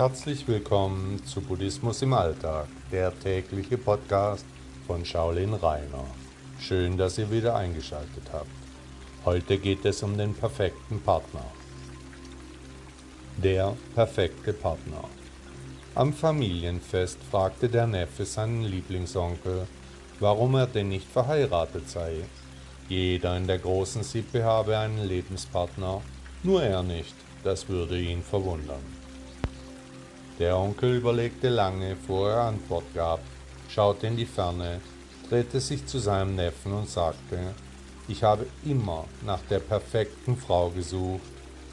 Herzlich willkommen zu Buddhismus im Alltag, der tägliche Podcast von Shaolin Rainer. Schön, dass ihr wieder eingeschaltet habt. Heute geht es um den perfekten Partner. Der perfekte Partner. Am Familienfest fragte der Neffe seinen Lieblingsonkel, warum er denn nicht verheiratet sei. Jeder in der großen Sippe habe einen Lebenspartner, nur er nicht, das würde ihn verwundern. Der Onkel überlegte lange, bevor er Antwort gab, schaute in die Ferne, drehte sich zu seinem Neffen und sagte, ich habe immer nach der perfekten Frau gesucht,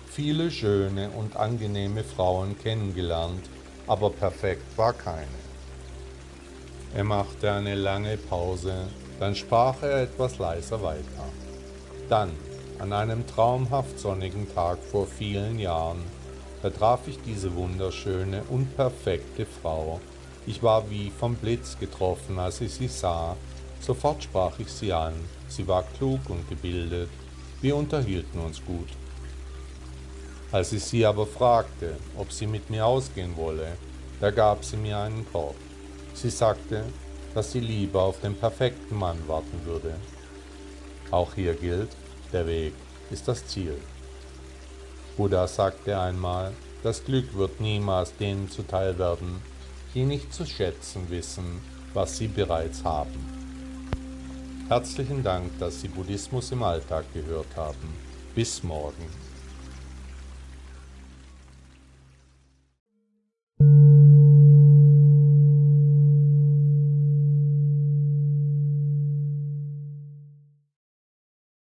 viele schöne und angenehme Frauen kennengelernt, aber perfekt war keine. Er machte eine lange Pause, dann sprach er etwas leiser weiter. Dann, an einem traumhaft sonnigen Tag vor vielen Jahren, da traf ich diese wunderschöne und perfekte Frau. Ich war wie vom Blitz getroffen, als ich sie sah. Sofort sprach ich sie an. Sie war klug und gebildet. Wir unterhielten uns gut. Als ich sie aber fragte, ob sie mit mir ausgehen wolle, da gab sie mir einen Korb. Sie sagte, dass sie lieber auf den perfekten Mann warten würde. Auch hier gilt, der Weg ist das Ziel. Buddha sagte einmal, das Glück wird niemals denen zuteil werden, die nicht zu schätzen wissen, was sie bereits haben. Herzlichen Dank, dass Sie Buddhismus im Alltag gehört haben. Bis morgen.